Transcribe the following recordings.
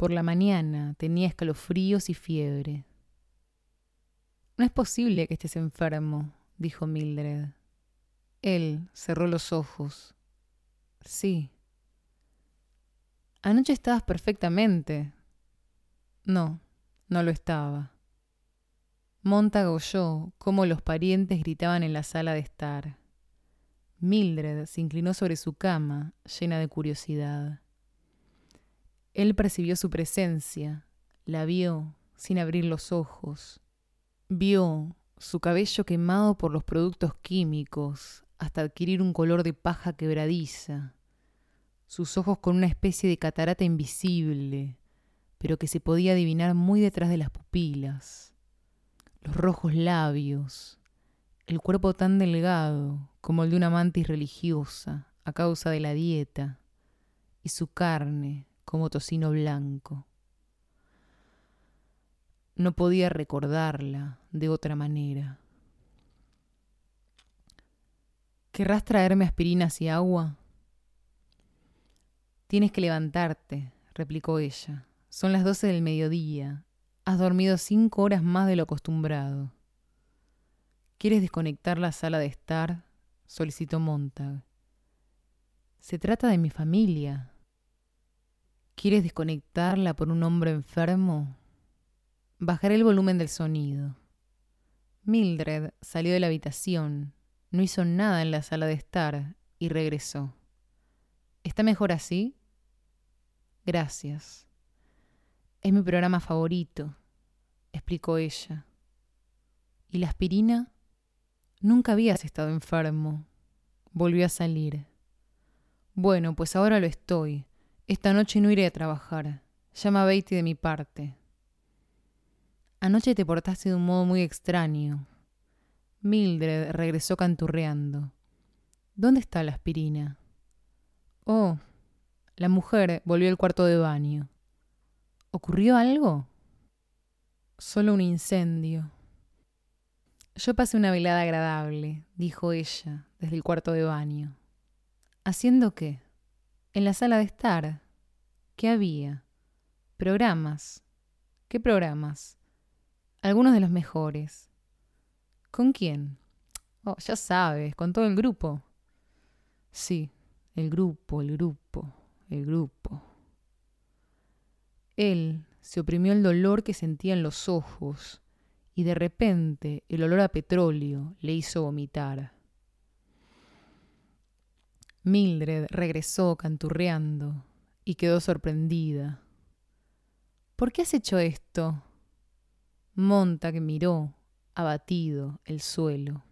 Por la mañana tenía escalofríos y fiebre. No es posible que estés enfermo, dijo Mildred. Él cerró los ojos. Sí. Anoche estabas perfectamente. No, no lo estaba. Montag oyó cómo los parientes gritaban en la sala de estar. Mildred se inclinó sobre su cama, llena de curiosidad. Él percibió su presencia, la vio sin abrir los ojos. Vio su cabello quemado por los productos químicos hasta adquirir un color de paja quebradiza, sus ojos con una especie de catarata invisible, pero que se podía adivinar muy detrás de las pupilas, los rojos labios, el cuerpo tan delgado como el de una mantis religiosa a causa de la dieta, y su carne como tocino blanco. No podía recordarla de otra manera. ¿Querrás traerme aspirinas y agua? Tienes que levantarte, replicó ella. Son las doce del mediodía. Has dormido cinco horas más de lo acostumbrado. ¿Quieres desconectar la sala de estar? solicitó Montag. Se trata de mi familia, ¿Quieres desconectarla por un hombre enfermo? Bajaré el volumen del sonido. Mildred salió de la habitación, no hizo nada en la sala de estar y regresó. ¿Está mejor así? Gracias. Es mi programa favorito, explicó ella. ¿Y la aspirina? Nunca habías estado enfermo. Volvió a salir. Bueno, pues ahora lo estoy. Esta noche no iré a trabajar. Llama a Beatty de mi parte. Anoche te portaste de un modo muy extraño. Mildred regresó canturreando. ¿Dónde está la aspirina? Oh, la mujer volvió al cuarto de baño. ¿Ocurrió algo? Solo un incendio. Yo pasé una velada agradable, dijo ella desde el cuarto de baño. ¿Haciendo qué? En la sala de estar. ¿Qué había? Programas. ¿Qué programas? Algunos de los mejores. ¿Con quién? Oh, ya sabes, con todo el grupo. Sí, el grupo, el grupo, el grupo. Él se oprimió el dolor que sentía en los ojos y de repente el olor a petróleo le hizo vomitar. Mildred regresó canturreando y quedó sorprendida. ¿Por qué has hecho esto? Montag miró, abatido, el suelo.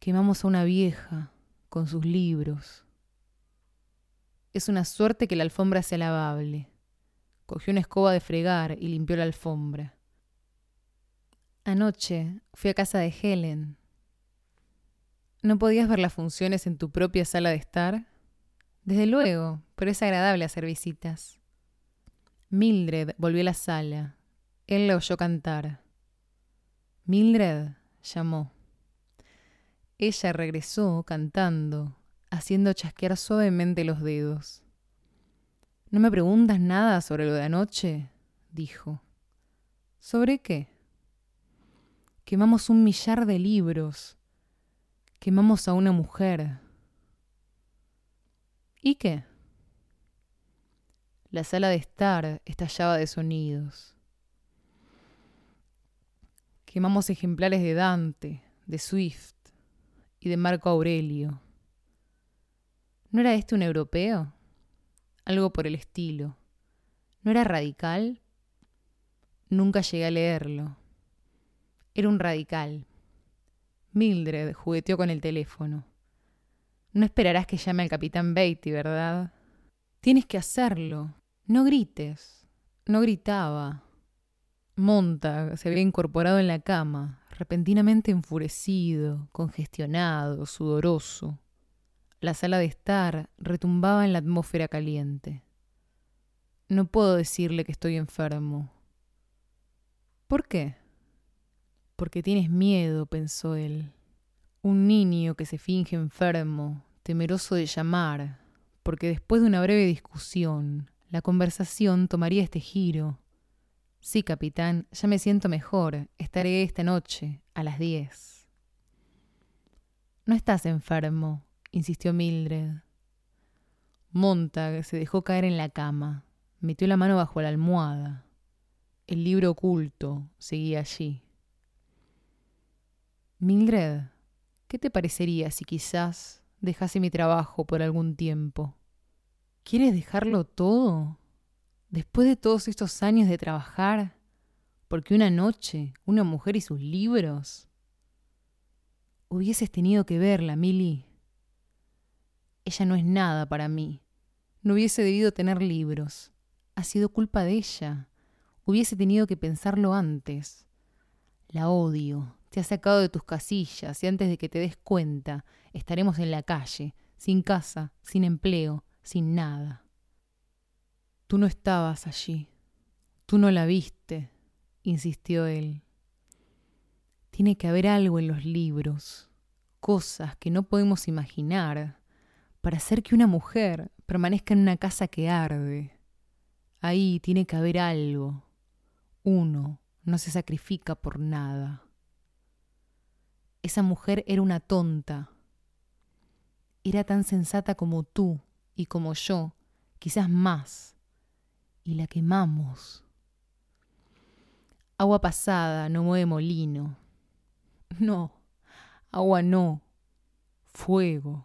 Quemamos a una vieja con sus libros. Es una suerte que la alfombra sea lavable. Cogió una escoba de fregar y limpió la alfombra. Anoche fui a casa de Helen ¿No podías ver las funciones en tu propia sala de estar? Desde luego, pero es agradable hacer visitas. Mildred volvió a la sala. Él la oyó cantar. Mildred llamó. Ella regresó cantando, haciendo chasquear suavemente los dedos. ¿No me preguntas nada sobre lo de anoche? dijo. ¿Sobre qué? Quemamos un millar de libros. Quemamos a una mujer. ¿Y qué? La sala de estar estallaba de sonidos. Quemamos ejemplares de Dante, de Swift y de Marco Aurelio. ¿No era este un europeo? Algo por el estilo. ¿No era radical? Nunca llegué a leerlo. Era un radical. Mildred jugueteó con el teléfono. No esperarás que llame al capitán Beatty, ¿verdad? Tienes que hacerlo. No grites. No gritaba. Montag se había incorporado en la cama, repentinamente enfurecido, congestionado, sudoroso. La sala de estar retumbaba en la atmósfera caliente. No puedo decirle que estoy enfermo. ¿Por qué? Porque tienes miedo, pensó él. Un niño que se finge enfermo, temeroso de llamar, porque después de una breve discusión la conversación tomaría este giro. Sí, capitán, ya me siento mejor. Estaré esta noche, a las diez. No estás enfermo, insistió Mildred. Montag se dejó caer en la cama, metió la mano bajo la almohada. El libro oculto seguía allí. Mildred, ¿qué te parecería si quizás dejase mi trabajo por algún tiempo? ¿Quieres dejarlo todo? Después de todos estos años de trabajar, porque una noche, una mujer y sus libros. Hubieses tenido que verla, Milly. Ella no es nada para mí. No hubiese debido tener libros. Ha sido culpa de ella. Hubiese tenido que pensarlo antes. La odio. Te ha sacado de tus casillas y antes de que te des cuenta, estaremos en la calle, sin casa, sin empleo, sin nada. Tú no estabas allí. Tú no la viste, insistió él. Tiene que haber algo en los libros, cosas que no podemos imaginar, para hacer que una mujer permanezca en una casa que arde. Ahí tiene que haber algo. Uno no se sacrifica por nada. Esa mujer era una tonta. Era tan sensata como tú y como yo, quizás más y la quemamos. Agua pasada no mueve molino. No, agua no, fuego.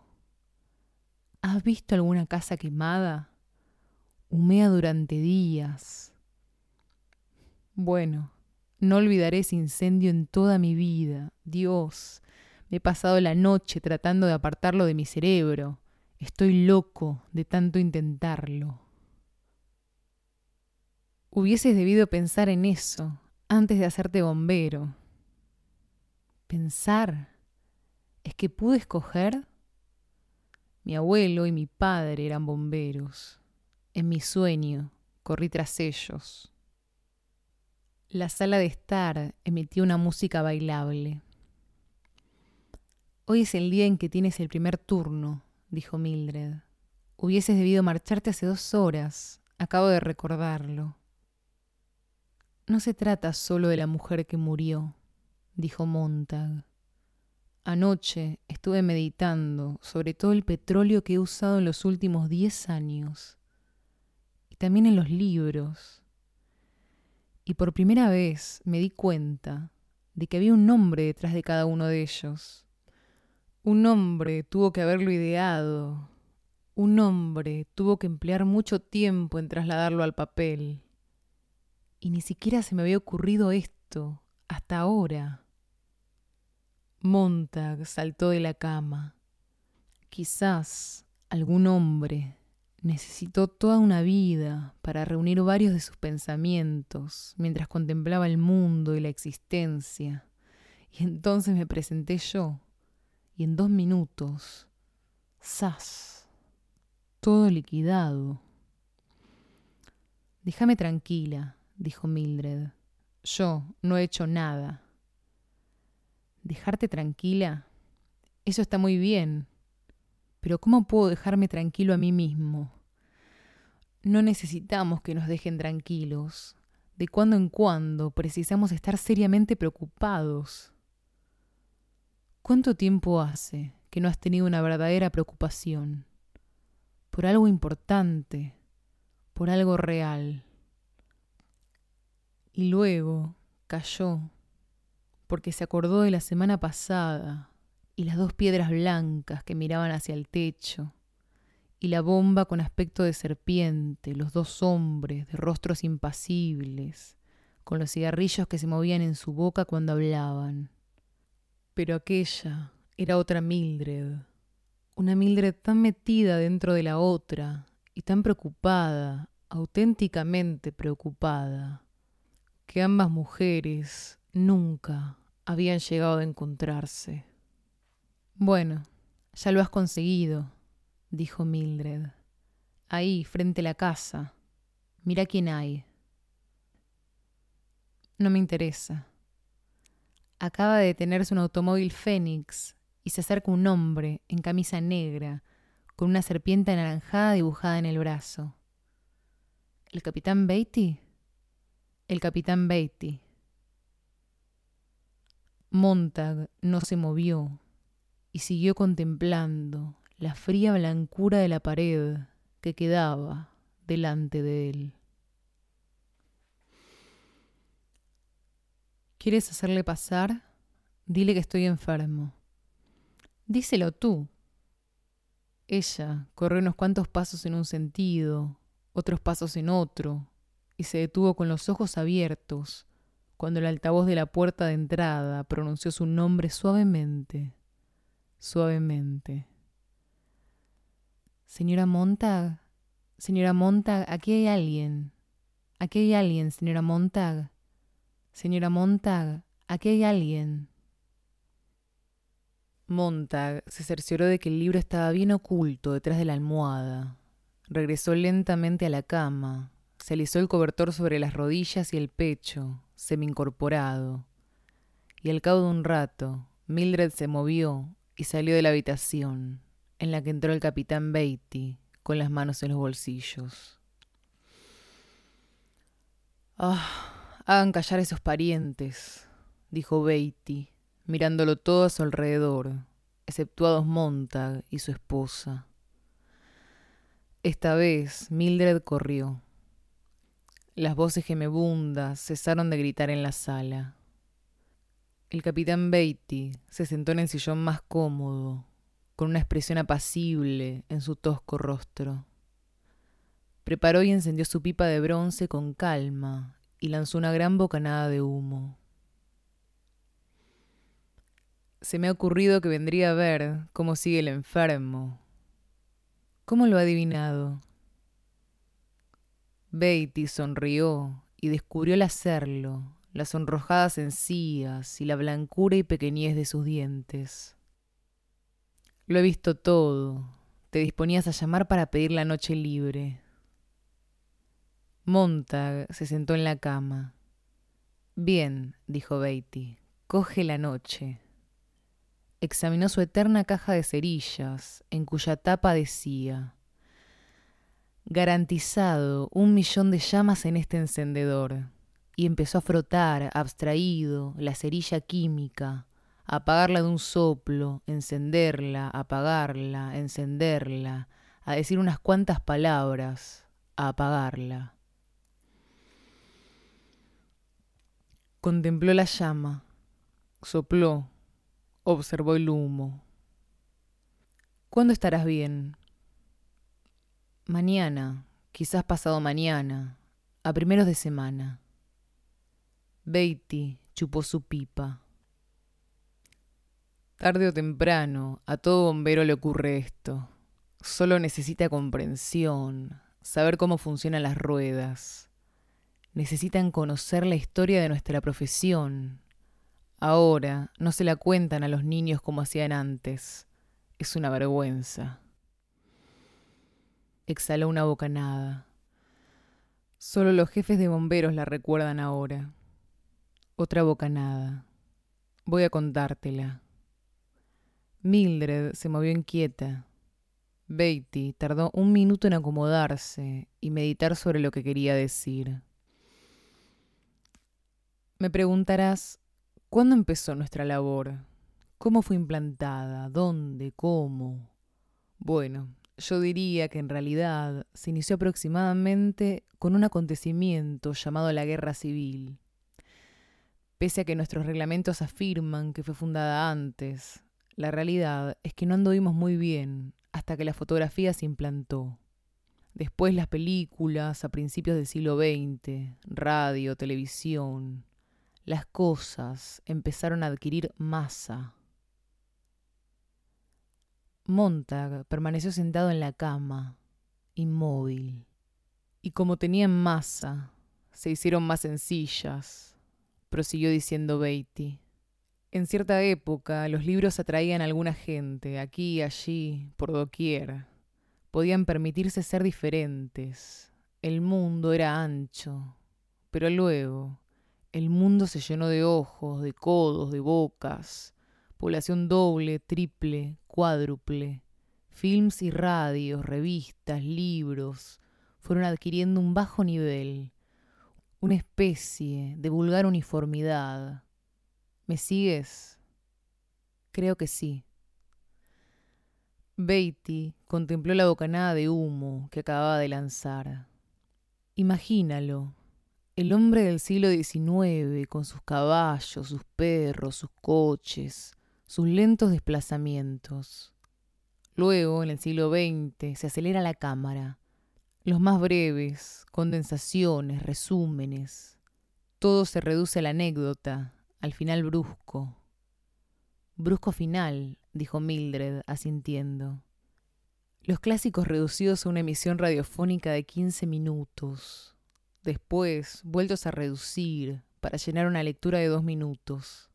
¿Has visto alguna casa quemada? Humea durante días. Bueno, no olvidaré ese incendio en toda mi vida. Dios, me he pasado la noche tratando de apartarlo de mi cerebro. Estoy loco de tanto intentarlo. Hubieses debido pensar en eso antes de hacerte bombero. Pensar es que pude escoger. Mi abuelo y mi padre eran bomberos. En mi sueño corrí tras ellos. La sala de estar emitía una música bailable. Hoy es el día en que tienes el primer turno, dijo Mildred. Hubieses debido marcharte hace dos horas. Acabo de recordarlo. No se trata solo de la mujer que murió, dijo Montag. Anoche estuve meditando sobre todo el petróleo que he usado en los últimos diez años, y también en los libros. Y por primera vez me di cuenta de que había un nombre detrás de cada uno de ellos. Un hombre tuvo que haberlo ideado. Un hombre tuvo que emplear mucho tiempo en trasladarlo al papel. Y ni siquiera se me había ocurrido esto hasta ahora. Montag saltó de la cama. Quizás algún hombre necesitó toda una vida para reunir varios de sus pensamientos mientras contemplaba el mundo y la existencia. Y entonces me presenté yo, y en dos minutos, ¡zas! Todo liquidado. Déjame tranquila, dijo Mildred. Yo no he hecho nada. ¿Dejarte tranquila? Eso está muy bien. Pero ¿cómo puedo dejarme tranquilo a mí mismo? No necesitamos que nos dejen tranquilos. De cuando en cuando precisamos estar seriamente preocupados. ¿Cuánto tiempo hace que no has tenido una verdadera preocupación? Por algo importante, por algo real. Y luego cayó, porque se acordó de la semana pasada y las dos piedras blancas que miraban hacia el techo, y la bomba con aspecto de serpiente, los dos hombres de rostros impasibles, con los cigarrillos que se movían en su boca cuando hablaban. Pero aquella era otra Mildred, una Mildred tan metida dentro de la otra y tan preocupada, auténticamente preocupada que ambas mujeres nunca habían llegado a encontrarse. Bueno, ya lo has conseguido, dijo Mildred. Ahí, frente a la casa. Mira quién hay. No me interesa. Acaba de detenerse un automóvil Fénix y se acerca un hombre en camisa negra, con una serpiente anaranjada dibujada en el brazo. ¿El capitán Beatty? El capitán Beatty. Montag no se movió y siguió contemplando la fría blancura de la pared que quedaba delante de él. ¿Quieres hacerle pasar? Dile que estoy enfermo. Díselo tú. Ella corrió unos cuantos pasos en un sentido, otros pasos en otro, y se detuvo con los ojos abiertos cuando el altavoz de la puerta de entrada pronunció su nombre suavemente, suavemente. Señora Montag, señora Montag, aquí hay alguien. Aquí hay alguien, señora Montag. Señora Montag, aquí hay alguien. Montag se cercioró de que el libro estaba bien oculto detrás de la almohada. Regresó lentamente a la cama, se alisó el cobertor sobre las rodillas y el pecho, semi-incorporado. Y al cabo de un rato, Mildred se movió y salió de la habitación, en la que entró el capitán Beatty, con las manos en los bolsillos. Ah, hagan callar a esos parientes, dijo Beatty, mirándolo todo a su alrededor, exceptuados Montag y su esposa. Esta vez Mildred corrió. Las voces gemebundas cesaron de gritar en la sala. El capitán Beatty se sentó en el sillón más cómodo, con una expresión apacible en su tosco rostro. Preparó y encendió su pipa de bronce con calma y lanzó una gran bocanada de humo. Se me ha ocurrido que vendría a ver cómo sigue el enfermo. ¿Cómo lo ha adivinado? Beatty sonrió y descubrió el hacerlo, las sonrojadas encías y la blancura y pequeñez de sus dientes. Lo he visto todo. Te disponías a llamar para pedir la noche libre. Montag se sentó en la cama. Bien, dijo Beatty, coge la noche. Examinó su eterna caja de cerillas, en cuya tapa decía garantizado un millón de llamas en este encendedor, y empezó a frotar, abstraído, la cerilla química, a apagarla de un soplo, encenderla, apagarla, encenderla, a decir unas cuantas palabras, a apagarla. Contempló la llama, sopló, observó el humo. ¿Cuándo estarás bien? Mañana, quizás pasado mañana, a primeros de semana. Beatty chupó su pipa. Tarde o temprano, a todo bombero le ocurre esto. Solo necesita comprensión, saber cómo funcionan las ruedas. Necesitan conocer la historia de nuestra profesión. Ahora no se la cuentan a los niños como hacían antes. Es una vergüenza. Exhaló una bocanada. Solo los jefes de bomberos la recuerdan ahora. Otra bocanada. Voy a contártela. Mildred se movió inquieta. Beatty tardó un minuto en acomodarse y meditar sobre lo que quería decir. Me preguntarás, ¿cuándo empezó nuestra labor? ¿Cómo fue implantada? ¿Dónde? ¿Cómo? Bueno, yo diría que en realidad se inició aproximadamente con un acontecimiento llamado la Guerra Civil. Pese a que nuestros reglamentos afirman que fue fundada antes, la realidad es que no anduvimos muy bien hasta que la fotografía se implantó. Después las películas a principios del siglo XX, radio, televisión, las cosas empezaron a adquirir masa Montag permaneció sentado en la cama, inmóvil. Y como tenían masa, se hicieron más sencillas, prosiguió diciendo Beatty. En cierta época los libros atraían a alguna gente, aquí allí, por doquier. Podían permitirse ser diferentes. El mundo era ancho. Pero luego, el mundo se llenó de ojos, de codos, de bocas, población doble, triple, cuádruple, films y radios, revistas, libros, fueron adquiriendo un bajo nivel, una especie de vulgar uniformidad. ¿Me sigues? Creo que sí. Beatty contempló la bocanada de humo que acababa de lanzar. Imagínalo, el hombre del siglo XIX, con sus caballos, sus perros, sus coches, sus lentos desplazamientos. Luego, en el siglo XX, se acelera la cámara. Los más breves, condensaciones, resúmenes. Todo se reduce a la anécdota, al final brusco. Brusco final, dijo Mildred, asintiendo. Los clásicos reducidos a una emisión radiofónica de 15 minutos, después vueltos a reducir para llenar una lectura de dos minutos,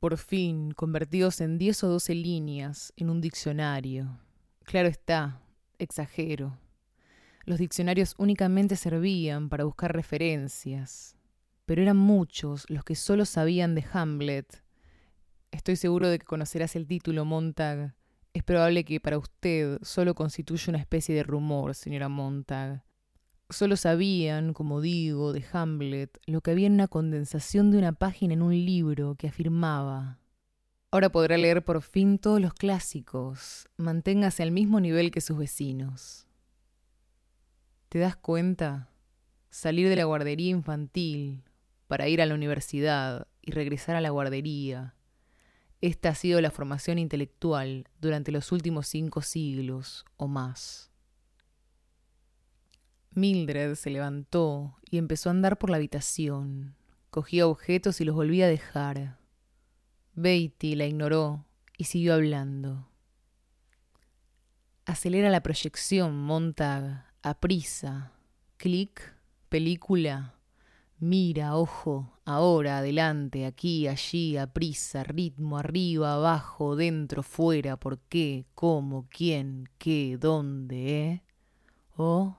por fin convertidos en 10 o 12 líneas en un diccionario. Claro está, exagero. Los diccionarios únicamente servían para buscar referencias, pero eran muchos los que solo sabían de Hamlet Estoy seguro de que conocerás el título, Montag. Es probable que para usted solo constituya una especie de rumor, señora Montag. Solo sabían, como digo, de Hamlet, lo que había en una condensación de una página en un libro que afirmaba Ahora podrá leer por fin todos los clásicos. Manténgase al mismo nivel que sus vecinos. ¿Te das cuenta? Salir de la guardería infantil para ir a la universidad y regresar a la guardería esta ha sido la formación intelectual durante los últimos cinco siglos o más. Mildred se levantó y empezó a andar por la habitación. Cogía objetos y los volvía a dejar. Beatty la ignoró y siguió hablando. Acelera la proyección, Montag, a prisa. Clic, película. Mira, ojo, ahora, adelante, aquí, allí, a prisa, ritmo, arriba, abajo, dentro, fuera, por qué, cómo, quién, qué, dónde, ¿eh? Oh,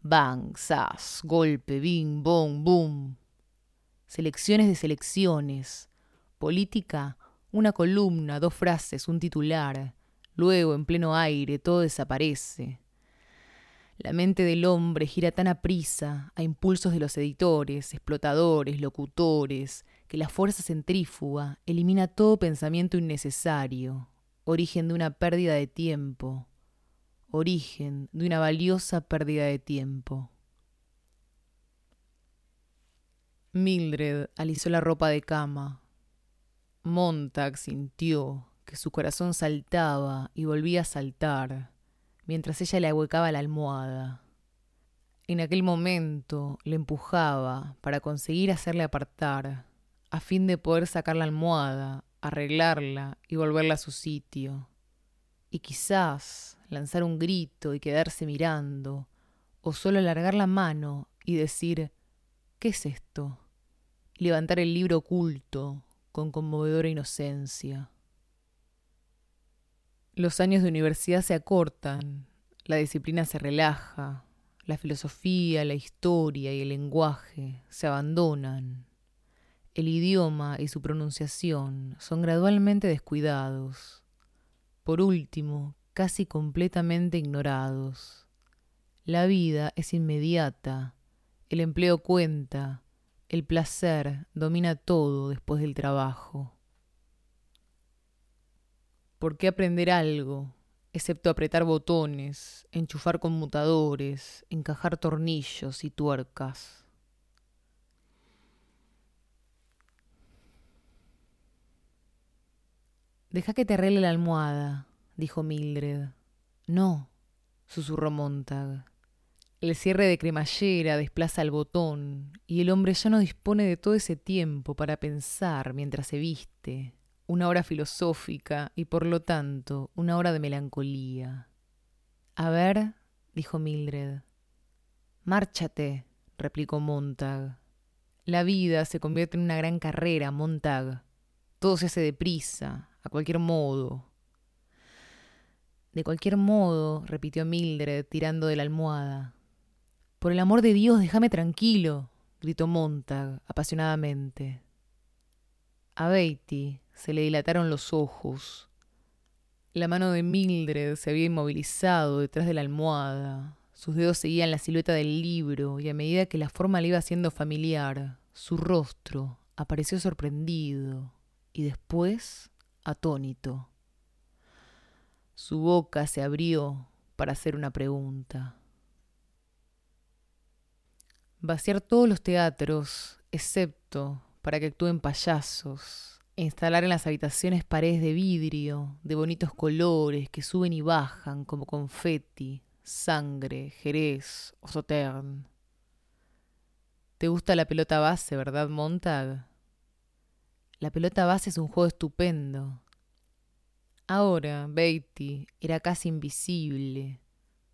bang, sas, golpe, bing, bong, boom. Selecciones de selecciones. Política, una columna, dos frases, un titular. Luego, en pleno aire, todo desaparece. La mente del hombre gira tan aprisa a impulsos de los editores, explotadores, locutores, que la fuerza centrífuga elimina todo pensamiento innecesario, origen de una pérdida de tiempo, origen de una valiosa pérdida de tiempo. Mildred alisó la ropa de cama. Montag sintió que su corazón saltaba y volvía a saltar mientras ella le ahuecaba la almohada. En aquel momento le empujaba para conseguir hacerle apartar, a fin de poder sacar la almohada, arreglarla y volverla a su sitio. Y quizás lanzar un grito y quedarse mirando, o solo alargar la mano y decir ¿Qué es esto? levantar el libro oculto con conmovedora inocencia. Los años de universidad se acortan, la disciplina se relaja, la filosofía, la historia y el lenguaje se abandonan. El idioma y su pronunciación son gradualmente descuidados. Por último, casi completamente ignorados. La vida es inmediata, el empleo cuenta, el placer domina todo después del trabajo. ¿Por qué aprender algo, excepto apretar botones, enchufar conmutadores, encajar tornillos y tuercas? Deja que te arregle la almohada, dijo Mildred. No, susurró Montag. El cierre de cremallera desplaza el botón y el hombre ya no dispone de todo ese tiempo para pensar mientras se viste, una hora filosófica y por lo tanto una hora de melancolía. A ver, dijo Mildred. Márchate, replicó Montag. La vida se convierte en una gran carrera, Montag. Todo se hace deprisa, a cualquier modo. De cualquier modo, repitió Mildred, tirando de la almohada. Por el amor de Dios, déjame tranquilo, gritó Montag apasionadamente. A Beatty se le dilataron los ojos. La mano de Mildred se había inmovilizado detrás de la almohada. Sus dedos seguían la silueta del libro y a medida que la forma le iba siendo familiar, su rostro apareció sorprendido y después atónito. Su boca se abrió para hacer una pregunta. Vaciar todos los teatros, excepto para que actúen payasos, instalar en las habitaciones paredes de vidrio, de bonitos colores que suben y bajan como confeti, sangre, jerez o sauterne. ¿Te gusta la pelota base, verdad, Montag? La pelota base es un juego estupendo. Ahora, Beatty era casi invisible,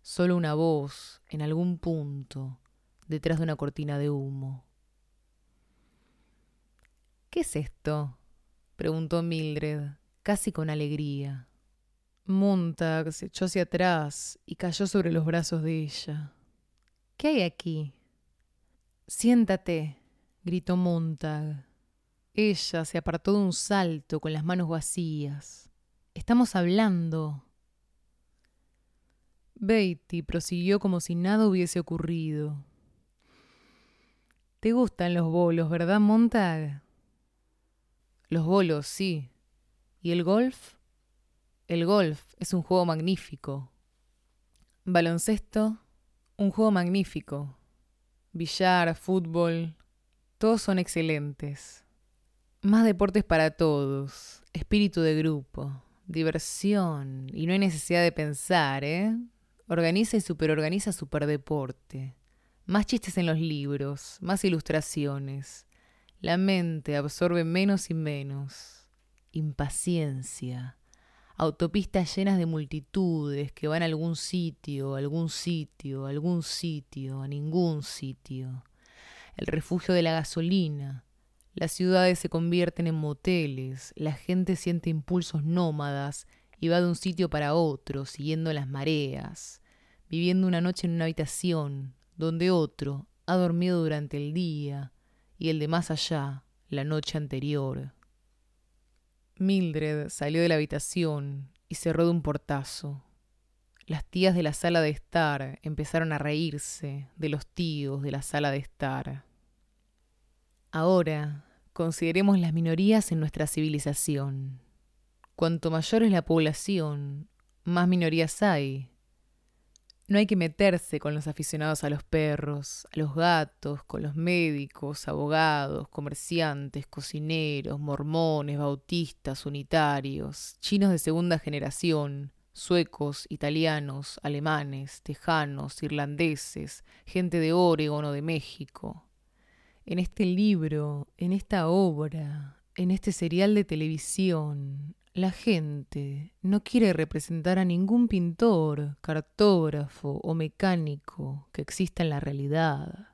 solo una voz en algún punto, detrás de una cortina de humo. ¿Qué es esto? Preguntó Mildred, casi con alegría. Montag se echó hacia atrás y cayó sobre los brazos de ella. ¿Qué hay aquí? Siéntate, gritó Montag. Ella se apartó de un salto con las manos vacías. Estamos hablando. Beatty prosiguió como si nada hubiese ocurrido. ¿Te gustan los bolos, verdad, Montag? Los bolos, sí. ¿Y el golf? El golf es un juego magnífico. Baloncesto, un juego magnífico. Billar, fútbol, todos son excelentes. Más deportes para todos, espíritu de grupo, diversión, y no hay necesidad de pensar, ¿eh? Organiza y superorganiza superdeporte. Más chistes en los libros, más ilustraciones. La mente absorbe menos y menos. Impaciencia autopistas llenas de multitudes que van a algún sitio, algún sitio, algún sitio, a ningún sitio. El refugio de la gasolina. Las ciudades se convierten en moteles, la gente siente impulsos nómadas y va de un sitio para otro, siguiendo las mareas, viviendo una noche en una habitación, donde otro ha dormido durante el día y el de más allá la noche anterior. Mildred salió de la habitación y cerró de un portazo. Las tías de la sala de estar empezaron a reírse de los tíos de la sala de estar. Ahora, consideremos las minorías en nuestra civilización. Cuanto mayor es la población, más minorías hay, no hay que meterse con los aficionados a los perros, a los gatos, con los médicos, abogados, comerciantes, cocineros, mormones, bautistas, unitarios, chinos de segunda generación, suecos, italianos, alemanes, tejanos, irlandeses, gente de Oregon o de México. En este libro, en esta obra, en este serial de televisión, la gente no quiere representar a ningún pintor, cartógrafo o mecánico que exista en la realidad.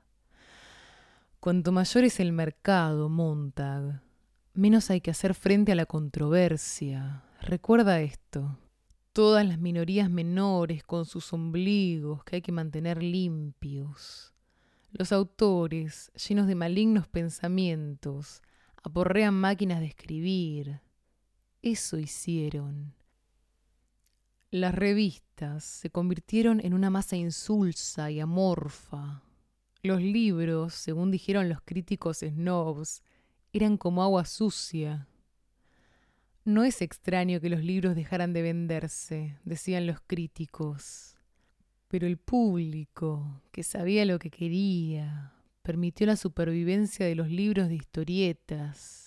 Cuanto mayor es el mercado, Montag, menos hay que hacer frente a la controversia. Recuerda esto. Todas las minorías menores con sus ombligos que hay que mantener limpios. Los autores, llenos de malignos pensamientos, aporrean máquinas de escribir, eso hicieron. Las revistas se convirtieron en una masa insulsa y amorfa. Los libros, según dijeron los críticos snobs, eran como agua sucia. No es extraño que los libros dejaran de venderse, decían los críticos. Pero el público, que sabía lo que quería, permitió la supervivencia de los libros de historietas,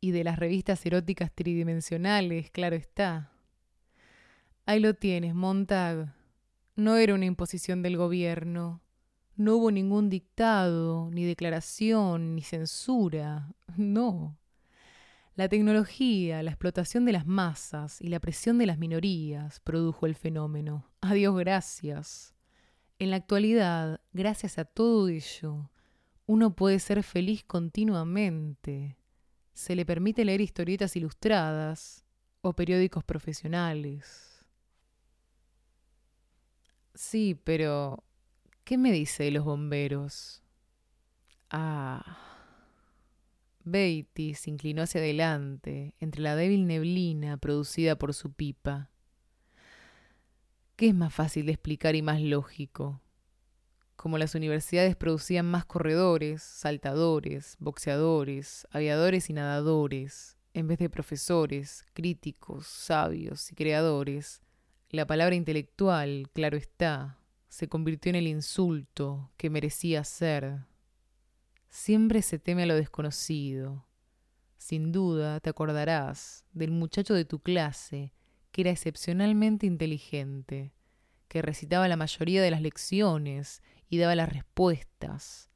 y de las revistas eróticas tridimensionales, claro está. Ahí lo tienes, Montag. No era una imposición del gobierno. No hubo ningún dictado, ni declaración, ni censura. No. La tecnología, la explotación de las masas y la presión de las minorías produjo el fenómeno. Adiós, gracias. En la actualidad, gracias a todo ello, uno puede ser feliz continuamente se le permite leer historietas ilustradas o periódicos profesionales. Sí, pero ¿qué me dice de los bomberos? Ah. Beatty se inclinó hacia adelante, entre la débil neblina producida por su pipa. ¿Qué es más fácil de explicar y más lógico? Como las universidades producían más corredores, saltadores, boxeadores, aviadores y nadadores, en vez de profesores, críticos, sabios y creadores, la palabra intelectual, claro está, se convirtió en el insulto que merecía ser. Siempre se teme a lo desconocido. Sin duda te acordarás del muchacho de tu clase que era excepcionalmente inteligente, que recitaba la mayoría de las lecciones y daba las respuestas,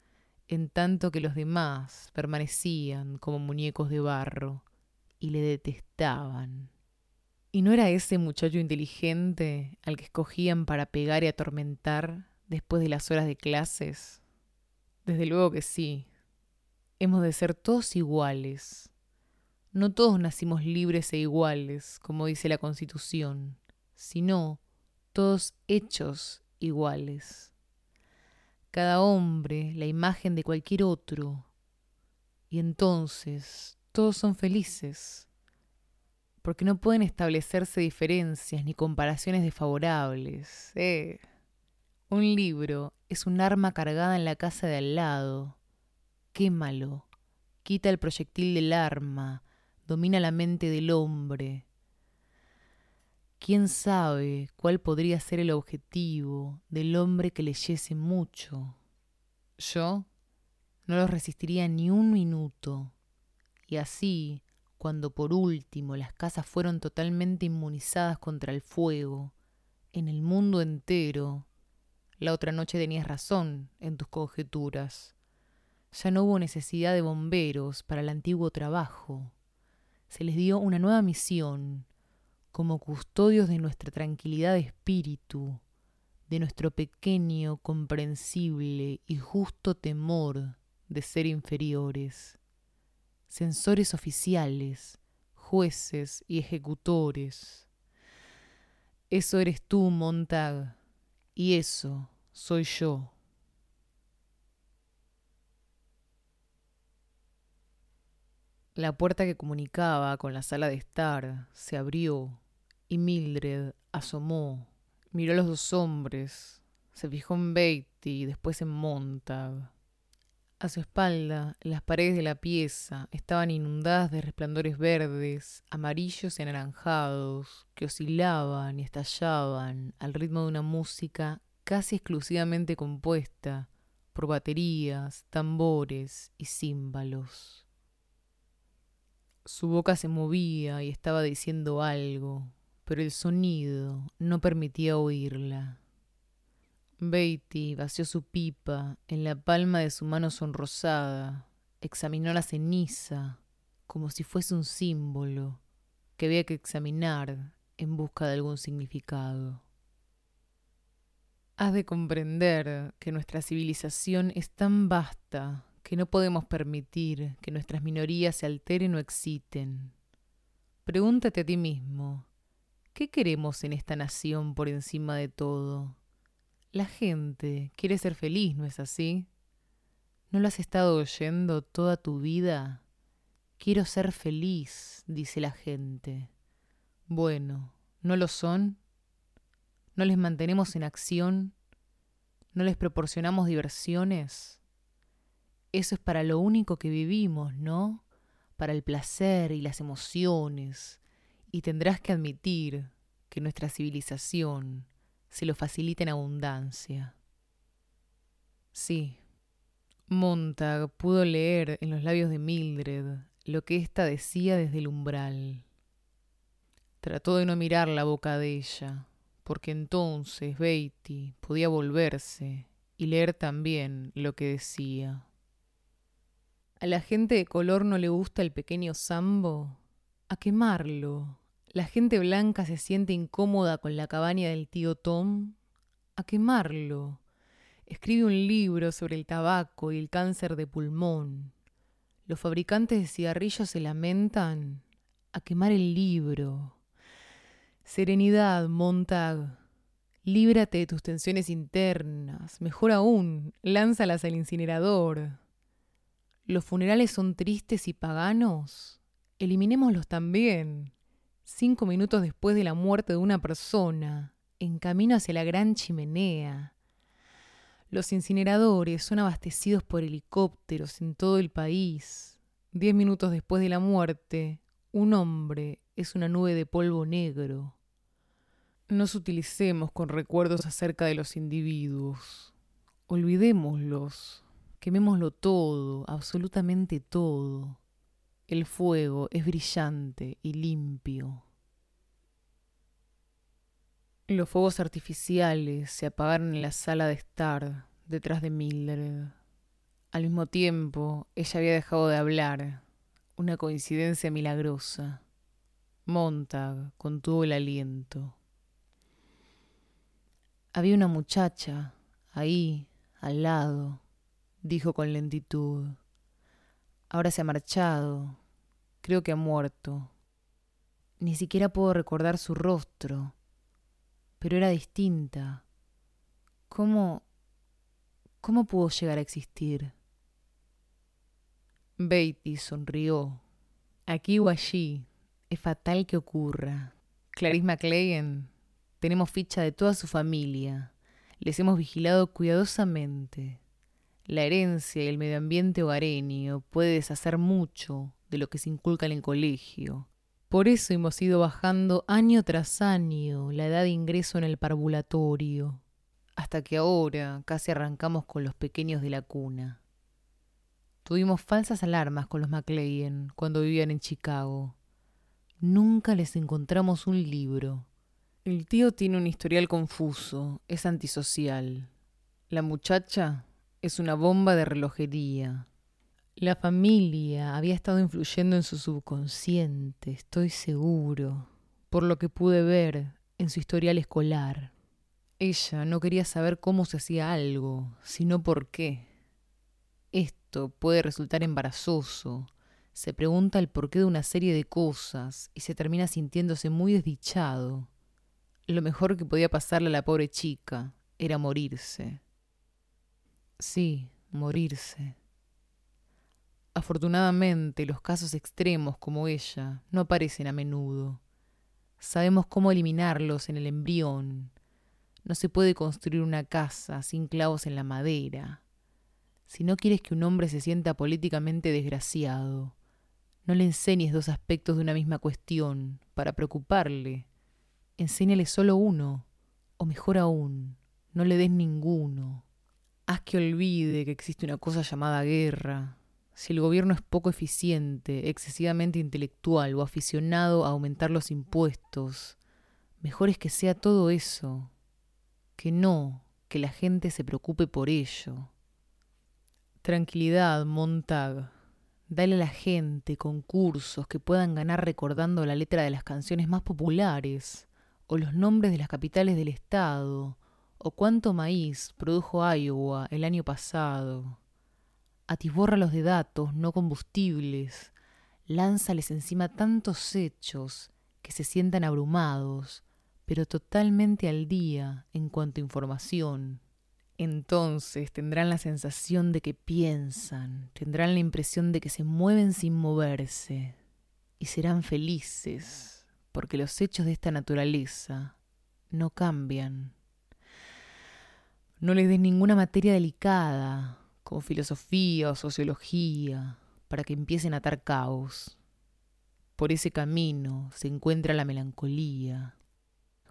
en tanto que los demás permanecían como muñecos de barro y le detestaban. ¿Y no era ese muchacho inteligente al que escogían para pegar y atormentar después de las horas de clases? Desde luego que sí. Hemos de ser todos iguales. No todos nacimos libres e iguales, como dice la Constitución, sino todos hechos iguales. Cada hombre la imagen de cualquier otro. Y entonces todos son felices porque no pueden establecerse diferencias ni comparaciones desfavorables. Eh. Un libro es un arma cargada en la casa de al lado. Quémalo, quita el proyectil del arma, domina la mente del hombre. ¿Quién sabe cuál podría ser el objetivo del hombre que leyese mucho? Yo no lo resistiría ni un minuto. Y así, cuando por último las casas fueron totalmente inmunizadas contra el fuego, en el mundo entero. La otra noche tenías razón en tus conjeturas. Ya no hubo necesidad de bomberos para el antiguo trabajo. Se les dio una nueva misión, como custodios de nuestra tranquilidad de espíritu, de nuestro pequeño, comprensible y justo temor de ser inferiores censores oficiales, jueces y ejecutores. Eso eres tú, Montag, y eso soy yo. La puerta que comunicaba con la sala de estar se abrió y Mildred asomó, miró a los dos hombres, se fijó en Beatty y después en Montag. A su espalda, las paredes de la pieza estaban inundadas de resplandores verdes, amarillos y anaranjados, que oscilaban y estallaban al ritmo de una música casi exclusivamente compuesta por baterías, tambores y címbalos. Su boca se movía y estaba diciendo algo, pero el sonido no permitía oírla. Beatty vació su pipa en la palma de su mano sonrosada, examinó la ceniza como si fuese un símbolo que había que examinar en busca de algún significado. Has de comprender que nuestra civilización es tan vasta que no podemos permitir que nuestras minorías se alteren o exciten. Pregúntate a ti mismo, ¿qué queremos en esta nación por encima de todo? La gente quiere ser feliz, ¿no es así? ¿No lo has estado oyendo toda tu vida? Quiero ser feliz, dice la gente. Bueno, ¿no lo son? ¿No les mantenemos en acción? ¿No les proporcionamos diversiones? Eso es para lo único que vivimos, ¿no? Para el placer y las emociones. Y tendrás que admitir que nuestra civilización se lo facilita en abundancia. Sí, Montag pudo leer en los labios de Mildred lo que ésta decía desde el umbral. Trató de no mirar la boca de ella, porque entonces Beatty podía volverse y leer también lo que decía. A la gente de color no le gusta el pequeño Sambo. A quemarlo, la gente blanca se siente incómoda con la cabaña del tío Tom. A quemarlo. Escribe un libro sobre el tabaco y el cáncer de pulmón. Los fabricantes de cigarrillos se lamentan. A quemar el libro. Serenidad, Montag. Líbrate de tus tensiones internas. Mejor aún, lánzalas al incinerador. ¿Los funerales son tristes y paganos? Eliminémoslos también cinco minutos después de la muerte de una persona, en camino hacia la gran chimenea. Los incineradores son abastecidos por helicópteros en todo el país. Diez minutos después de la muerte, un hombre es una nube de polvo negro. Nos utilicemos con recuerdos acerca de los individuos. Olvidémoslos. Quemémoslo todo, absolutamente todo. El fuego es brillante y limpio. Los fuegos artificiales se apagaron en la sala de estar detrás de Mildred. Al mismo tiempo, ella había dejado de hablar. Una coincidencia milagrosa. Montag contuvo el aliento. Había una muchacha ahí, al lado, dijo con lentitud. Ahora se ha marchado. Creo que ha muerto. Ni siquiera puedo recordar su rostro pero era distinta. ¿Cómo... cómo pudo llegar a existir? Beatty sonrió. Aquí o allí, es fatal que ocurra. Clarice McLean, tenemos ficha de toda su familia. Les hemos vigilado cuidadosamente. La herencia y el medio ambiente hogareño puede deshacer mucho de lo que se inculca en el colegio por eso hemos ido bajando año tras año la edad de ingreso en el parvulatorio, hasta que ahora casi arrancamos con los pequeños de la cuna. Tuvimos falsas alarmas con los McLean cuando vivían en Chicago. Nunca les encontramos un libro. El tío tiene un historial confuso, es antisocial. La muchacha es una bomba de relojería. La familia había estado influyendo en su subconsciente, estoy seguro, por lo que pude ver en su historial escolar. Ella no quería saber cómo se hacía algo, sino por qué. Esto puede resultar embarazoso. Se pregunta el porqué de una serie de cosas y se termina sintiéndose muy desdichado. Lo mejor que podía pasarle a la pobre chica era morirse. Sí, morirse. Afortunadamente, los casos extremos como ella no aparecen a menudo. Sabemos cómo eliminarlos en el embrión. No se puede construir una casa sin clavos en la madera. Si no quieres que un hombre se sienta políticamente desgraciado, no le enseñes dos aspectos de una misma cuestión para preocuparle. Enséñale solo uno, o mejor aún, no le des ninguno. Haz que olvide que existe una cosa llamada guerra, si el gobierno es poco eficiente, excesivamente intelectual o aficionado a aumentar los impuestos, mejor es que sea todo eso, que no que la gente se preocupe por ello. Tranquilidad, Montag. Dale a la gente concursos que puedan ganar recordando la letra de las canciones más populares, o los nombres de las capitales del estado, o cuánto maíz produjo Iowa el año pasado atibórralos de datos, no combustibles, lánzales encima tantos hechos que se sientan abrumados, pero totalmente al día en cuanto a información. Entonces tendrán la sensación de que piensan, tendrán la impresión de que se mueven sin moverse, y serán felices, porque los hechos de esta naturaleza no cambian. No les des ninguna materia delicada, como filosofía o sociología, para que empiecen a atar caos. Por ese camino se encuentra la melancolía.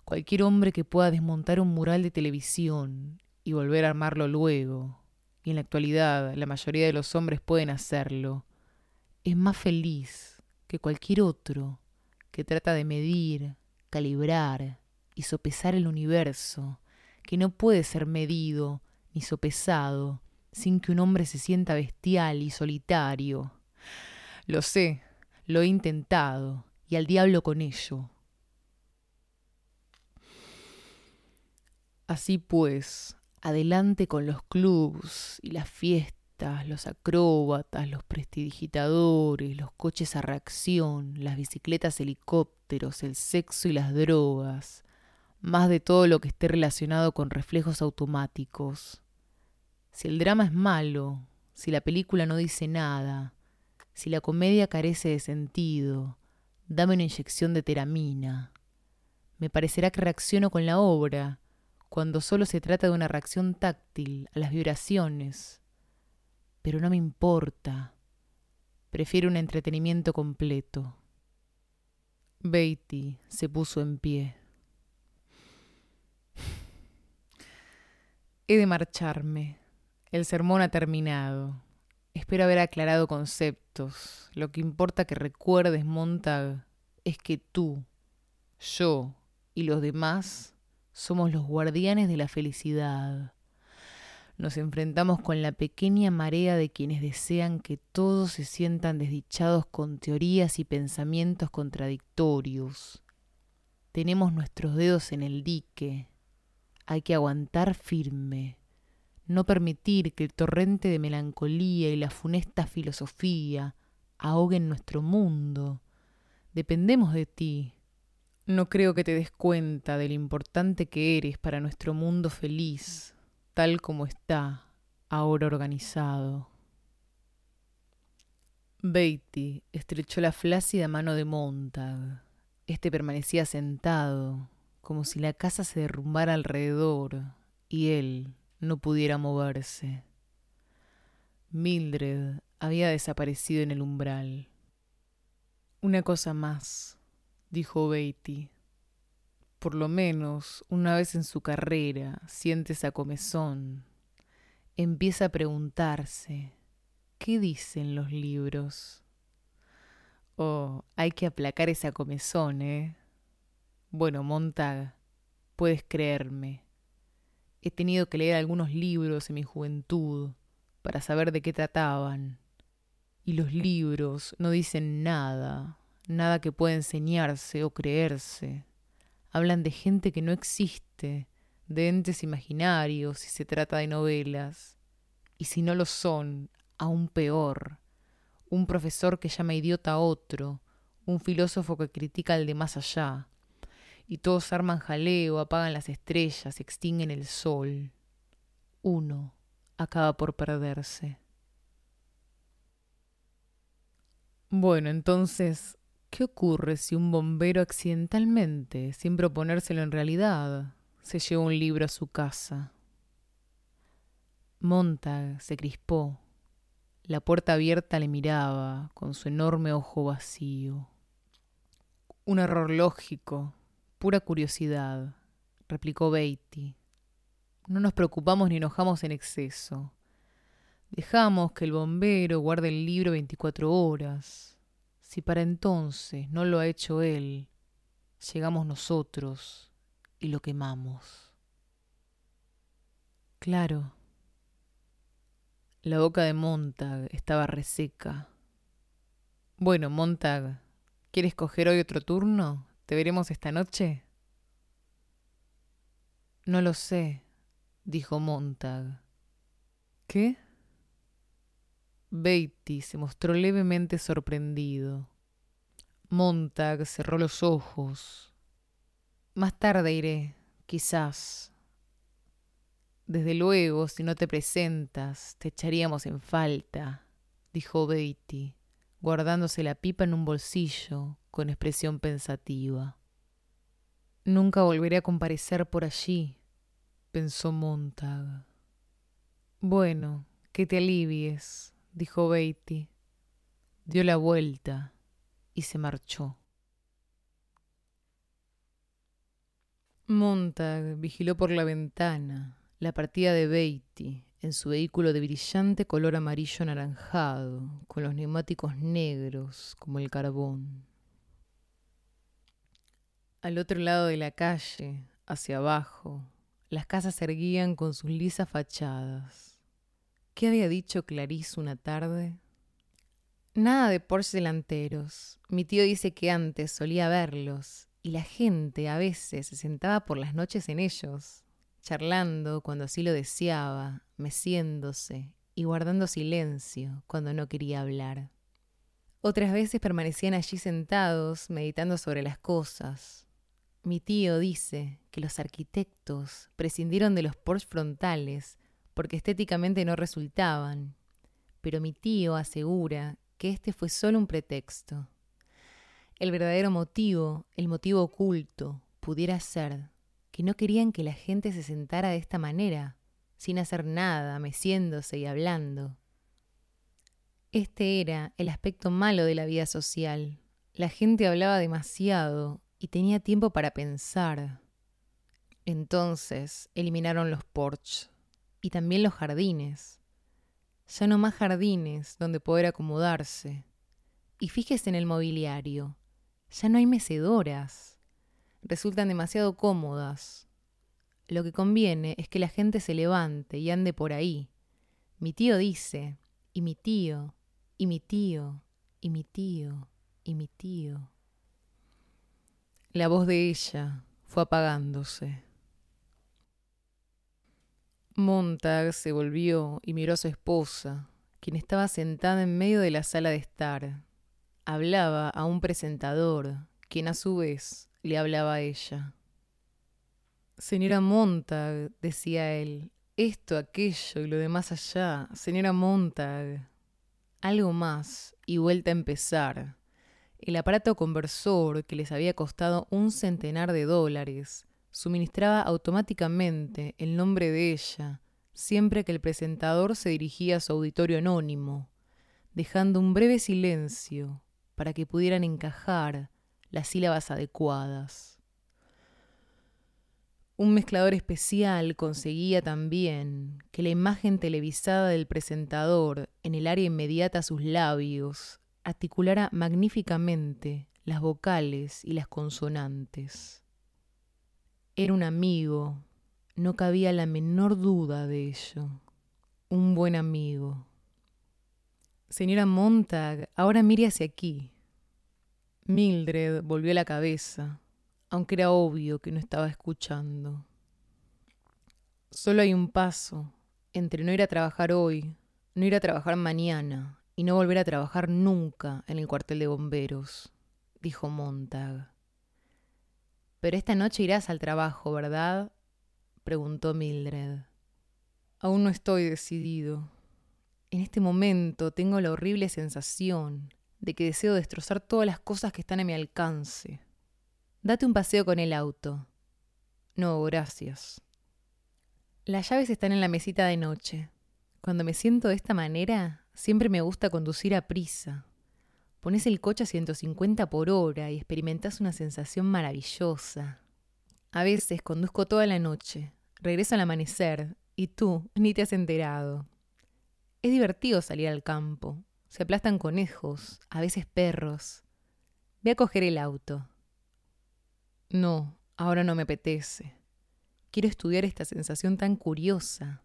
Cualquier hombre que pueda desmontar un mural de televisión y volver a armarlo luego, y en la actualidad la mayoría de los hombres pueden hacerlo, es más feliz que cualquier otro que trata de medir, calibrar y sopesar el universo, que no puede ser medido ni sopesado sin que un hombre se sienta bestial y solitario. Lo sé, lo he intentado, y al diablo con ello. Así pues, adelante con los clubs y las fiestas, los acróbatas, los prestidigitadores, los coches a reacción, las bicicletas helicópteros, el sexo y las drogas, más de todo lo que esté relacionado con reflejos automáticos. Si el drama es malo, si la película no dice nada, si la comedia carece de sentido, dame una inyección de teramina. Me parecerá que reacciono con la obra, cuando solo se trata de una reacción táctil a las vibraciones. Pero no me importa. Prefiero un entretenimiento completo. Beatty se puso en pie. He de marcharme. El sermón ha terminado. Espero haber aclarado conceptos. Lo que importa que recuerdes, Montag, es que tú, yo y los demás somos los guardianes de la felicidad. Nos enfrentamos con la pequeña marea de quienes desean que todos se sientan desdichados con teorías y pensamientos contradictorios. Tenemos nuestros dedos en el dique. Hay que aguantar firme no permitir que el torrente de melancolía y la funesta filosofía ahoguen nuestro mundo. Dependemos de ti. No creo que te des cuenta de lo importante que eres para nuestro mundo feliz, tal como está ahora organizado. Beatty estrechó la flácida mano de Montag. Este permanecía sentado, como si la casa se derrumbara alrededor, y él, no pudiera moverse. Mildred había desaparecido en el umbral. Una cosa más, dijo Beatty. Por lo menos una vez en su carrera siente esa comezón. Empieza a preguntarse, ¿qué dicen los libros? Oh, hay que aplacar esa comezón, ¿eh? Bueno, Montag, puedes creerme. He tenido que leer algunos libros en mi juventud para saber de qué trataban. Y los libros no dicen nada, nada que pueda enseñarse o creerse. Hablan de gente que no existe, de entes imaginarios si se trata de novelas. Y si no lo son, aún peor. Un profesor que llama idiota a otro, un filósofo que critica al de más allá, y todos arman jaleo, apagan las estrellas, extinguen el sol. Uno acaba por perderse. Bueno, entonces, ¿qué ocurre si un bombero accidentalmente, sin proponérselo en realidad, se lleva un libro a su casa? Montag se crispó. La puerta abierta le miraba con su enorme ojo vacío. Un error lógico, Pura curiosidad, replicó Beatty. No nos preocupamos ni enojamos en exceso. Dejamos que el bombero guarde el libro veinticuatro horas. Si para entonces no lo ha hecho él, llegamos nosotros y lo quemamos. Claro. La boca de Montag estaba reseca. Bueno, Montag, ¿quieres coger hoy otro turno? ¿Te veremos esta noche? No lo sé, dijo Montag. ¿Qué? Beatty se mostró levemente sorprendido. Montag cerró los ojos. Más tarde iré, quizás. Desde luego, si no te presentas, te echaríamos en falta, dijo Beatty, guardándose la pipa en un bolsillo con expresión pensativa. Nunca volveré a comparecer por allí, pensó Montag. Bueno, que te alivies, dijo Beatty. Dio la vuelta y se marchó. Montag vigiló por la ventana la partida de Beatty en su vehículo de brillante color amarillo anaranjado, con los neumáticos negros como el carbón. Al otro lado de la calle, hacia abajo, las casas erguían con sus lisas fachadas. ¿Qué había dicho Clarice una tarde? Nada de Porsche delanteros. Mi tío dice que antes solía verlos y la gente a veces se sentaba por las noches en ellos, charlando cuando así lo deseaba, meciéndose y guardando silencio cuando no quería hablar. Otras veces permanecían allí sentados, meditando sobre las cosas, mi tío dice que los arquitectos prescindieron de los Porsche frontales porque estéticamente no resultaban, pero mi tío asegura que este fue solo un pretexto. El verdadero motivo, el motivo oculto, pudiera ser que no querían que la gente se sentara de esta manera, sin hacer nada, meciéndose y hablando. Este era el aspecto malo de la vida social. La gente hablaba demasiado y tenía tiempo para pensar. Entonces eliminaron los porches y también los jardines. Ya no más jardines donde poder acomodarse. Y fíjese en el mobiliario. Ya no hay mecedoras. Resultan demasiado cómodas. Lo que conviene es que la gente se levante y ande por ahí. Mi tío dice, y mi tío, y mi tío, y mi tío, y mi tío. La voz de ella fue apagándose. Montag se volvió y miró a su esposa, quien estaba sentada en medio de la sala de estar. Hablaba a un presentador, quien a su vez le hablaba a ella. Señora Montag, decía él, esto, aquello y lo demás allá. Señora Montag. Algo más y vuelta a empezar. El aparato conversor, que les había costado un centenar de dólares, suministraba automáticamente el nombre de ella siempre que el presentador se dirigía a su auditorio anónimo, dejando un breve silencio para que pudieran encajar las sílabas adecuadas. Un mezclador especial conseguía también que la imagen televisada del presentador en el área inmediata a sus labios articulara magníficamente las vocales y las consonantes. Era un amigo, no cabía la menor duda de ello. Un buen amigo. Señora Montag, ahora mire hacia aquí. Mildred volvió la cabeza, aunque era obvio que no estaba escuchando. Solo hay un paso entre no ir a trabajar hoy, no ir a trabajar mañana y no volver a trabajar nunca en el cuartel de bomberos, dijo Montag. Pero esta noche irás al trabajo, ¿verdad? preguntó Mildred. Aún no estoy decidido. En este momento tengo la horrible sensación de que deseo destrozar todas las cosas que están a mi alcance. Date un paseo con el auto. No, gracias. Las llaves están en la mesita de noche. Cuando me siento de esta manera, siempre me gusta conducir a prisa. Pones el coche a 150 por hora y experimentas una sensación maravillosa. A veces conduzco toda la noche, regreso al amanecer y tú ni te has enterado. Es divertido salir al campo. Se aplastan conejos, a veces perros. Ve a coger el auto. No, ahora no me apetece. Quiero estudiar esta sensación tan curiosa.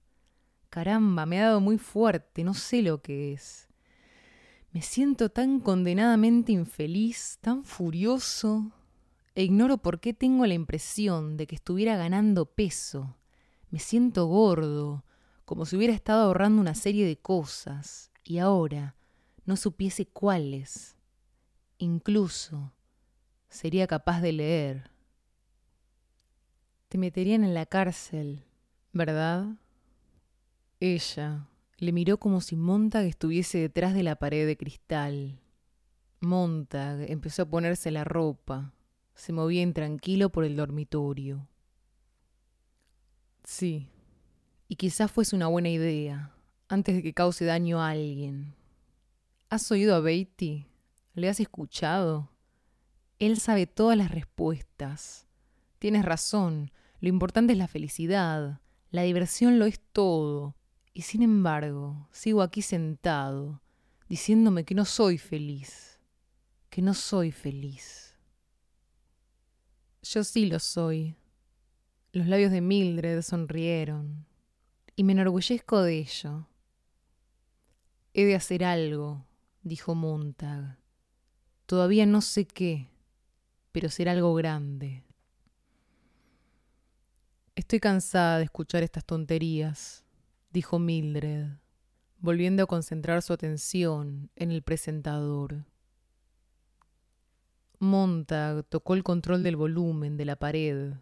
Caramba, me ha dado muy fuerte, no sé lo que es. Me siento tan condenadamente infeliz, tan furioso, e ignoro por qué tengo la impresión de que estuviera ganando peso. Me siento gordo, como si hubiera estado ahorrando una serie de cosas, y ahora no supiese cuáles. Incluso sería capaz de leer. Te meterían en la cárcel, ¿verdad? Ella le miró como si Montag estuviese detrás de la pared de cristal. Montag empezó a ponerse la ropa se movía intranquilo por el dormitorio. Sí, y quizás fuese una buena idea, antes de que cause daño a alguien. ¿Has oído a Beatty? ¿Le has escuchado? Él sabe todas las respuestas. Tienes razón, lo importante es la felicidad, la diversión lo es todo. Y sin embargo, sigo aquí sentado, diciéndome que no soy feliz, que no soy feliz. Yo sí lo soy. Los labios de Mildred sonrieron, y me enorgullezco de ello. He de hacer algo, dijo Montag. Todavía no sé qué, pero será algo grande. Estoy cansada de escuchar estas tonterías, dijo Mildred, volviendo a concentrar su atención en el presentador. Montag tocó el control del volumen de la pared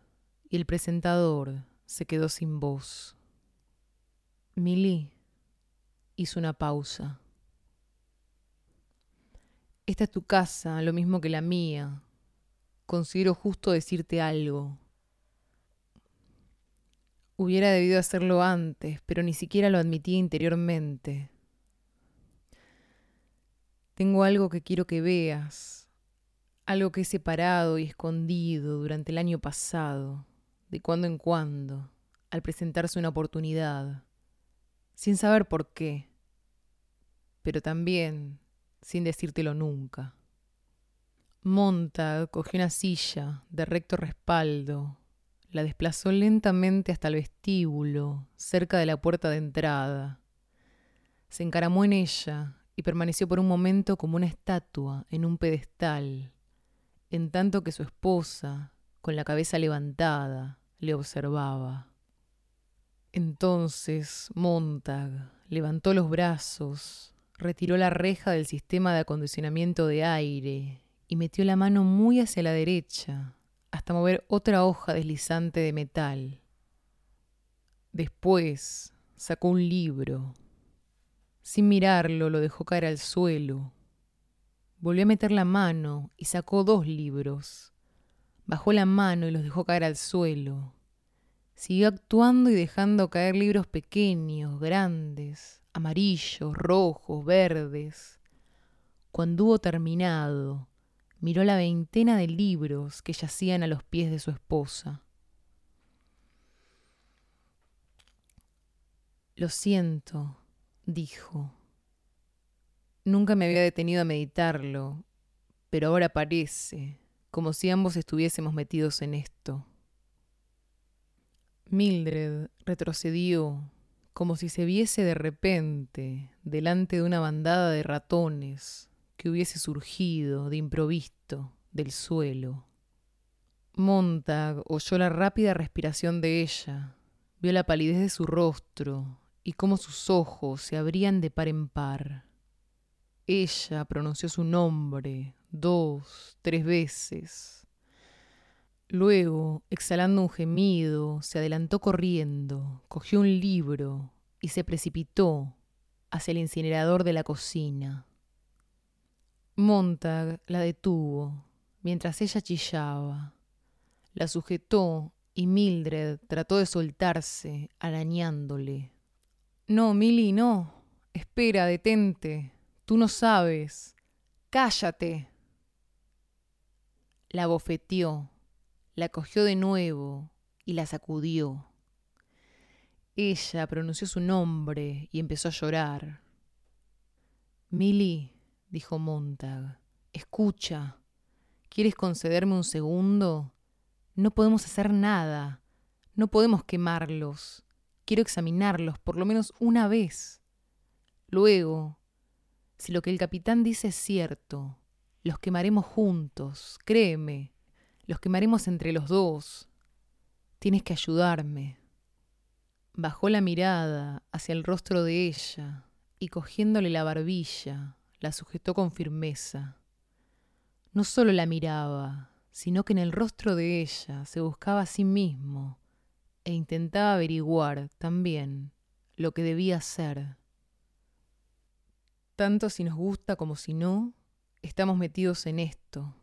y el presentador se quedó sin voz. Milly hizo una pausa. Esta es tu casa, lo mismo que la mía. Considero justo decirte algo. Hubiera debido hacerlo antes, pero ni siquiera lo admitía interiormente. Tengo algo que quiero que veas, algo que he separado y escondido durante el año pasado, de cuando en cuando, al presentarse una oportunidad, sin saber por qué, pero también sin decírtelo nunca. Montag cogió una silla de recto respaldo, la desplazó lentamente hasta el vestíbulo, cerca de la puerta de entrada. Se encaramó en ella y permaneció por un momento como una estatua en un pedestal, en tanto que su esposa, con la cabeza levantada, le observaba. Entonces Montag levantó los brazos, retiró la reja del sistema de acondicionamiento de aire y metió la mano muy hacia la derecha hasta mover otra hoja deslizante de metal. Después sacó un libro sin mirarlo, lo dejó caer al suelo. Volvió a meter la mano y sacó dos libros. Bajó la mano y los dejó caer al suelo. Siguió actuando y dejando caer libros pequeños, grandes, amarillos, rojos, verdes. Cuando hubo terminado, miró la veintena de libros que yacían a los pies de su esposa. Lo siento, dijo. Nunca me había detenido a meditarlo, pero ahora parece como si ambos estuviésemos metidos en esto. Mildred retrocedió, como si se viese de repente delante de una bandada de ratones que hubiese surgido de improvisto del suelo. Montag oyó la rápida respiración de ella, vio la palidez de su rostro y cómo sus ojos se abrían de par en par. Ella pronunció su nombre dos, tres veces. Luego, exhalando un gemido, se adelantó corriendo, cogió un libro y se precipitó hacia el incinerador de la cocina. Montag la detuvo mientras ella chillaba. La sujetó y Mildred trató de soltarse, arañándole. No, Milly, no. Espera, detente. Tú no sabes. Cállate. La bofeteó, la cogió de nuevo y la sacudió. Ella pronunció su nombre y empezó a llorar. Milly, dijo Montag, escucha. ¿Quieres concederme un segundo? No podemos hacer nada. No podemos quemarlos. Quiero examinarlos por lo menos una vez. Luego, si lo que el capitán dice es cierto, los quemaremos juntos, créeme, los quemaremos entre los dos. Tienes que ayudarme. Bajó la mirada hacia el rostro de ella y cogiéndole la barbilla, la sujetó con firmeza. No solo la miraba, sino que en el rostro de ella se buscaba a sí mismo e intentaba averiguar también lo que debía ser. Tanto si nos gusta como si no, estamos metidos en esto.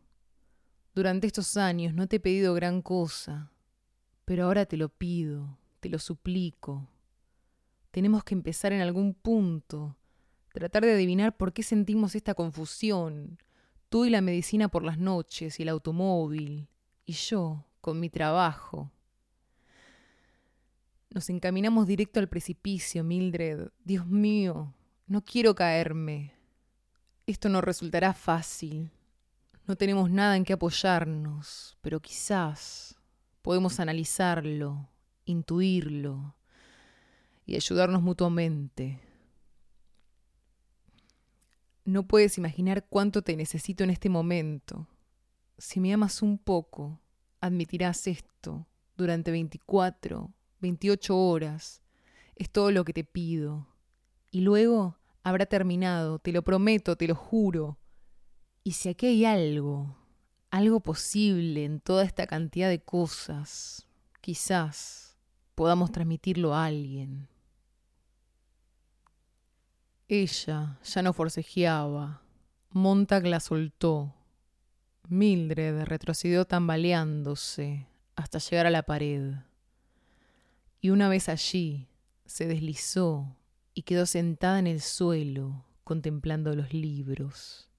Durante estos años no te he pedido gran cosa, pero ahora te lo pido, te lo suplico. Tenemos que empezar en algún punto, tratar de adivinar por qué sentimos esta confusión, tú y la medicina por las noches y el automóvil, y yo con mi trabajo. Nos encaminamos directo al precipicio, Mildred. Dios mío, no quiero caerme. Esto no resultará fácil. No tenemos nada en que apoyarnos, pero quizás podemos analizarlo, intuirlo y ayudarnos mutuamente. No puedes imaginar cuánto te necesito en este momento. Si me amas un poco, admitirás esto durante 24 28 horas. Es todo lo que te pido. Y luego habrá terminado, te lo prometo, te lo juro. Y si aquí hay algo, algo posible en toda esta cantidad de cosas, quizás podamos transmitirlo a alguien. Ella ya no forcejeaba. Montag la soltó. Mildred retrocedió tambaleándose hasta llegar a la pared Y una vez allí, se deslizó y quedó sentada en el suelo contemplando los libros.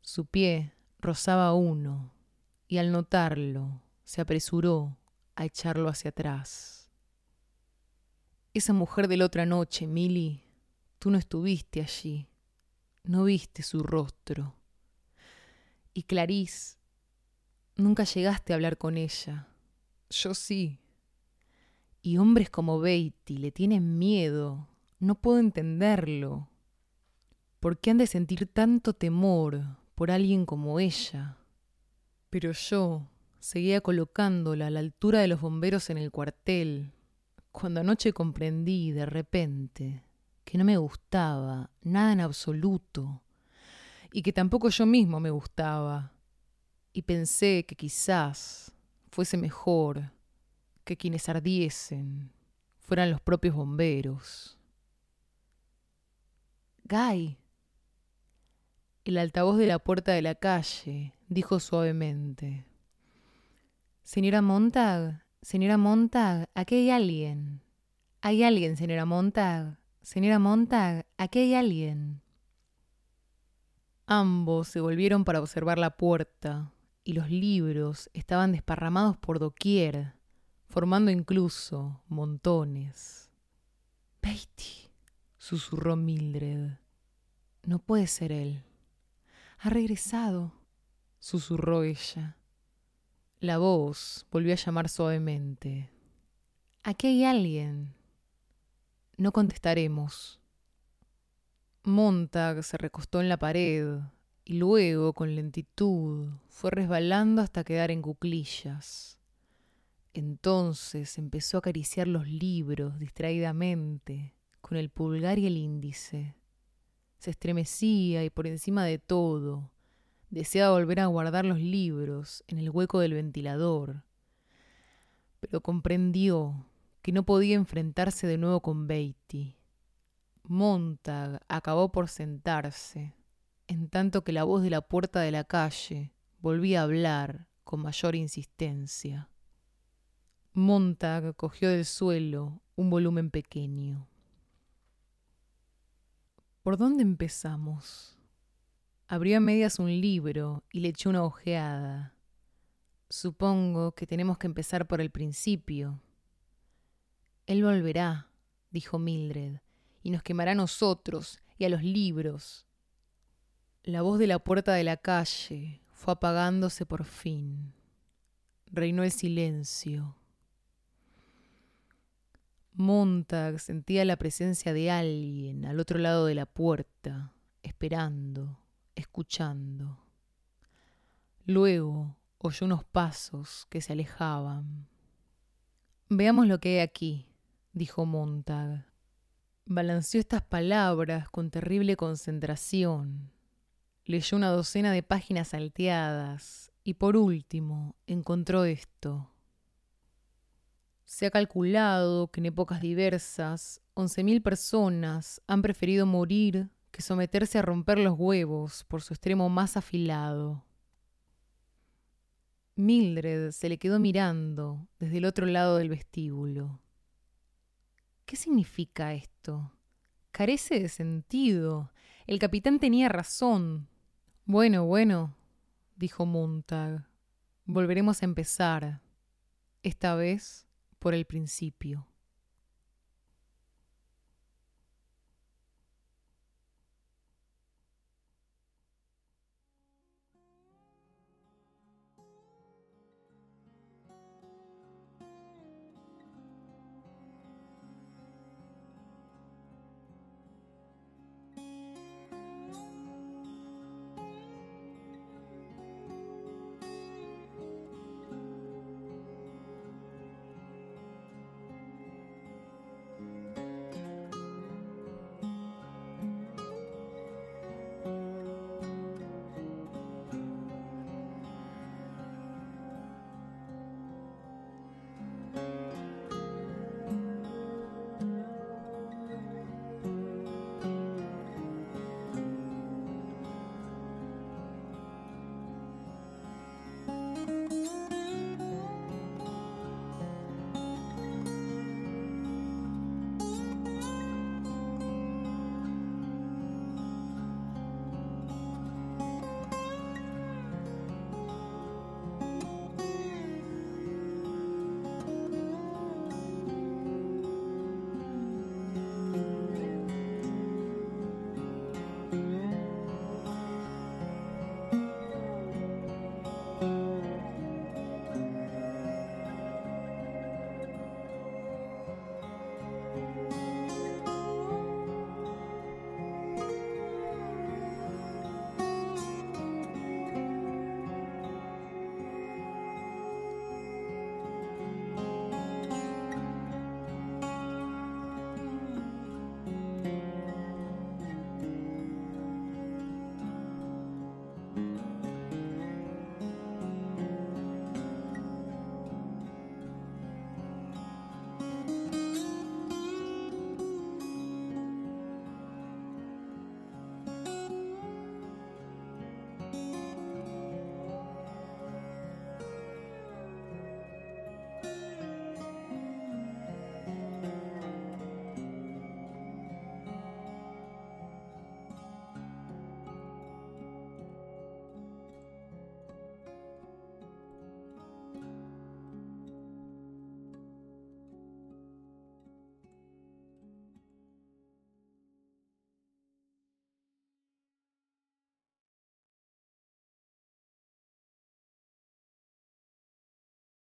Su pie rozaba uno y al notarlo se apresuró a echarlo hacia atrás. Esa mujer de la otra noche, Milly, tú no estuviste allí, no viste su rostro. Y Clarice, nunca llegaste a hablar con ella. Yo sí. Y hombres como Beatty le tienen miedo. No puedo entenderlo. ¿Por qué han de sentir tanto temor por alguien como ella? Pero yo seguía colocándola a la altura de los bomberos en el cuartel, cuando anoche comprendí de repente que no me gustaba nada en absoluto y que tampoco yo mismo me gustaba. Y pensé que quizás fuese mejor que quienes ardiesen fueran los propios bomberos. Guy. El altavoz de la puerta de la calle dijo suavemente. Señora Montag, señora Montag, aquí hay alguien. Hay alguien, señora Montag. Señora Montag, aquí hay alguien. Ambos se volvieron para observar la puerta, y los libros estaban desparramados por doquier, formando incluso montones. Beatty, susurró Mildred. No puede ser él. Ha regresado, susurró ella. La voz volvió a llamar suavemente. Aquí hay alguien. No contestaremos. Montag se recostó en la pared y luego, con lentitud, fue resbalando hasta quedar en cuclillas. Entonces empezó a acariciar los libros distraídamente, con el pulgar y el índice. Se estremecía y por encima de todo, deseaba volver a guardar los libros en el hueco del ventilador. Pero comprendió que no podía enfrentarse de nuevo con Beatty. Montag acabó por sentarse, en tanto que la voz de la puerta de la calle volvía a hablar con mayor insistencia. Montag cogió del suelo un volumen pequeño. ¿Por dónde empezamos? Abrió a medias un libro y le echó una ojeada. Supongo que tenemos que empezar por el principio. Él volverá, dijo Mildred, y nos quemará a nosotros y a los libros. La voz de la puerta de la calle fue apagándose por fin. Reinó el silencio. Montag sentía la presencia de alguien al otro lado de la puerta, esperando, escuchando. Luego oyó unos pasos que se alejaban. Veamos lo que hay aquí, dijo Montag. Balanceó estas palabras con terrible concentración. Leyó una docena de páginas salteadas y por último encontró esto. Se ha calculado que en épocas diversas, 11.000 personas han preferido morir que someterse a romper los huevos por su extremo más afilado. Mildred se le quedó mirando desde el otro lado del vestíbulo. ¿Qué significa esto? Carece de sentido. El capitán tenía razón. Bueno, bueno, dijo Montag. Volveremos a empezar. Esta vez por el principio.